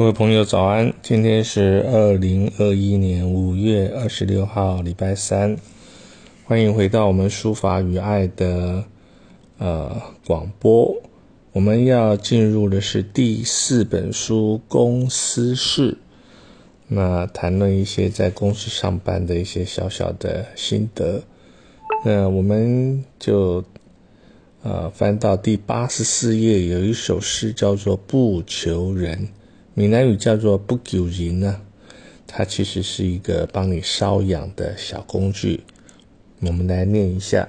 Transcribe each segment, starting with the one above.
各位朋友早安，今天是二零二一年五月二十六号，礼拜三，欢迎回到我们书法与爱的呃广播。我们要进入的是第四本书《公司事》，那谈论一些在公司上班的一些小小的心得。那我们就呃翻到第八十四页，有一首诗叫做《不求人》。闽南语叫做“不求人”呢，它其实是一个帮你瘙痒的小工具。我们来念一下：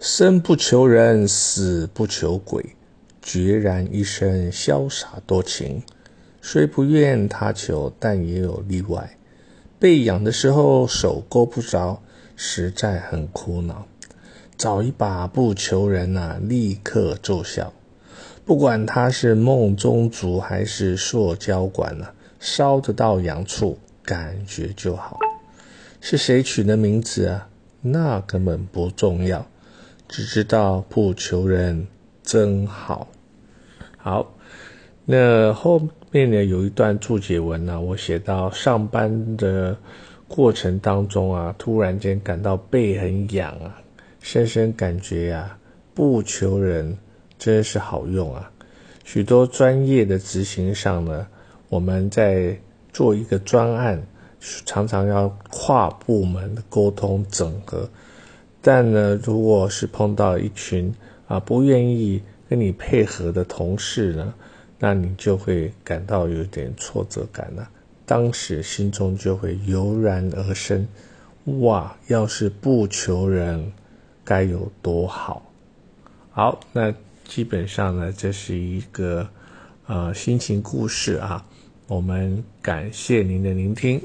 生不求人，死不求鬼，决然一生潇洒多情。虽不愿他求，但也有例外。被痒的时候手够不着，实在很苦恼。找一把不求人啊，立刻奏效。不管它是梦中竹还是塑胶管呢，烧得到痒处，感觉就好。是谁取的名字啊？那根本不重要，只知道不求人真好。好，那后面呢有一段注解文呢，我写到上班的过程当中啊，突然间感到背很痒啊，深深感觉呀，不求人。真是好用啊！许多专业的执行上呢，我们在做一个专案，常常要跨部门的沟通整合。但呢，如果是碰到一群啊不愿意跟你配合的同事呢，那你就会感到有点挫折感了。当时心中就会油然而生：哇，要是不求人，该有多好！好，那。基本上呢，这是一个呃心情故事啊。我们感谢您的聆听。